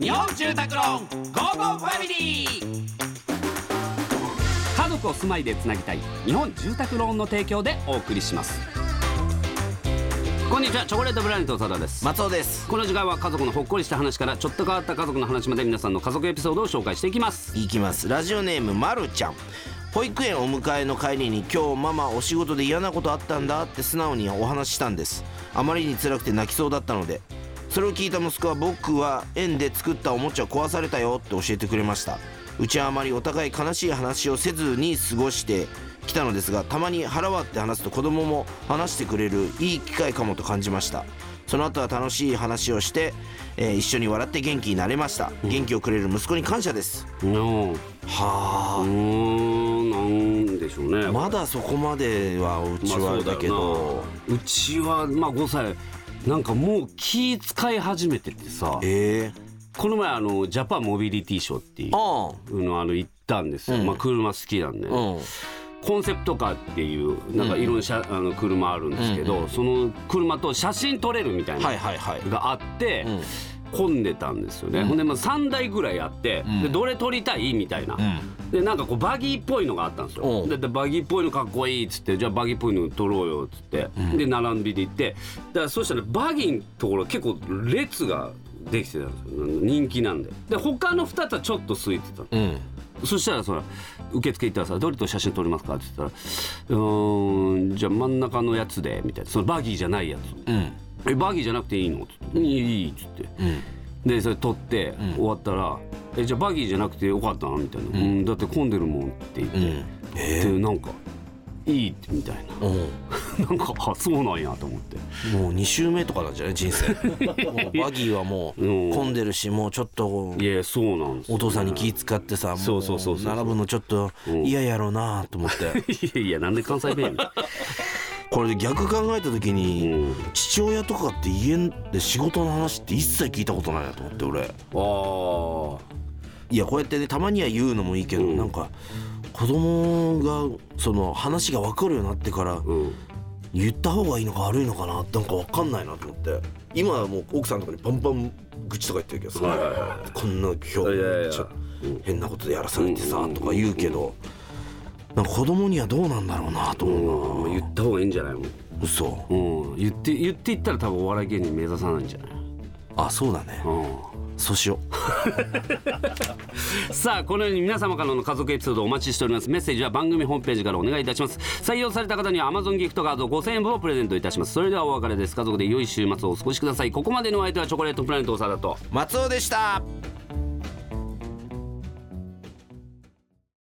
日本住宅ローン Go Go Family。家族を住まいでつなぎたい日本住宅ローンの提供でお送りします。こんにちはチョコレートプラネット長田です。松尾です。この時間は家族のほっこりした話からちょっと変わった家族の話まで皆さんの家族エピソードを紹介していきます。いきます。ラジオネームまるちゃん。保育園お迎えの帰りに今日ママお仕事で嫌なことあったんだって素直にお話ししたんです。あまりに辛くて泣きそうだったのでそれを聞いた息子は僕は園で作ったおもちゃ壊されたよって教えてくれました。うちはあまりお互い悲しい話をせずに過ごしてきたのですがたまに腹割って話すと子供も話してくれるいい機会かもと感じました。その後は楽しい話をして、えー一緒に笑って元気になれました。元気をくれる息子に感謝です。のうはあ。ーんなんでしょうねまだそこまではうちはだけど、うちはまあ5歳なんかもう気使い始めててさええ。この前あのジャパンモビリティショーっていうあのあの行ったんですよ、うん。まあ車好きなんで、あうん。コンセプトカーっていうなんかいろんな車、あの車あるんですけど、うんうん。その車と写真撮れるみたいなはいはいはい。があって、うん混んでたんですよね、うん。ほんでまあ3台ぐらいあって、ん。でどれ撮りたいみたいな、うん。でなんかこうバギーっぽいのがあったんですよ。う。んででバギーっぽいのかっこいいっつってじゃあバギーっぽいの撮ろうよっつって、で並びで行ってだからそしたらバギーのところ結構列ができてたんですよ。人気なんで。で他の2つはちょっと空いてた。のうん。そしたらそら受付行ったらさ「どれと写真撮りますか?」って言ったら「うーんじゃあ真ん中のやつで」みたいな。そのバギーじゃないやつ。うん「えバギーじゃなくていいの?」って「いいいい」っつって。うん。でそれ撮って終わったら「えじゃあバギーじゃなくてよかったな」みたいな「うん、だって混んでるもん」って言って、うん。えでなんか「いい」ってみたいな。うん。なんかあそうなんやと思って。もう2周目とかなんじゃない？人生。バギーはもううん。混んでるしもうちょっといやそうなんですよ。お父さんに気使ってさもそうそうそうそう並ぶのちょっと嫌やろうなと思って。いやいやなんで関西弁やねんこれで逆考えた時にうん。父親とかって家で仕事の話って一切聞いたことないなと思って俺。あいやこうやってねたまには言うのもいいけど、うん。なんか子供がその話が分かるようになってからあうん。言った方がいいのか悪いのかななんか分かんないなと思って。今はもう奥さんとかにバンバン愚痴とか言ってるけどさ、はいはいはこんな今日変なことでやらされてさ、うん。とか言うけど、なんか子供にはどうなんだろうなと思うな、うん言った方がいいんじゃないもん嘘。うん、言って言っていったら多分お笑い芸人目指さないんじゃない、あそうだね。うそうしよん、さあこのように皆様からの家族エピソードをお待ちしております。メッセージは番組ホームページからお願いいたします。採用された方には Amazon ギフトカード5000円分をプレゼントいたします。それではお別れです。家族で良い週末をお過ごしください。ここまでのお相手はチョコレートプラネット長田と。う松尾でした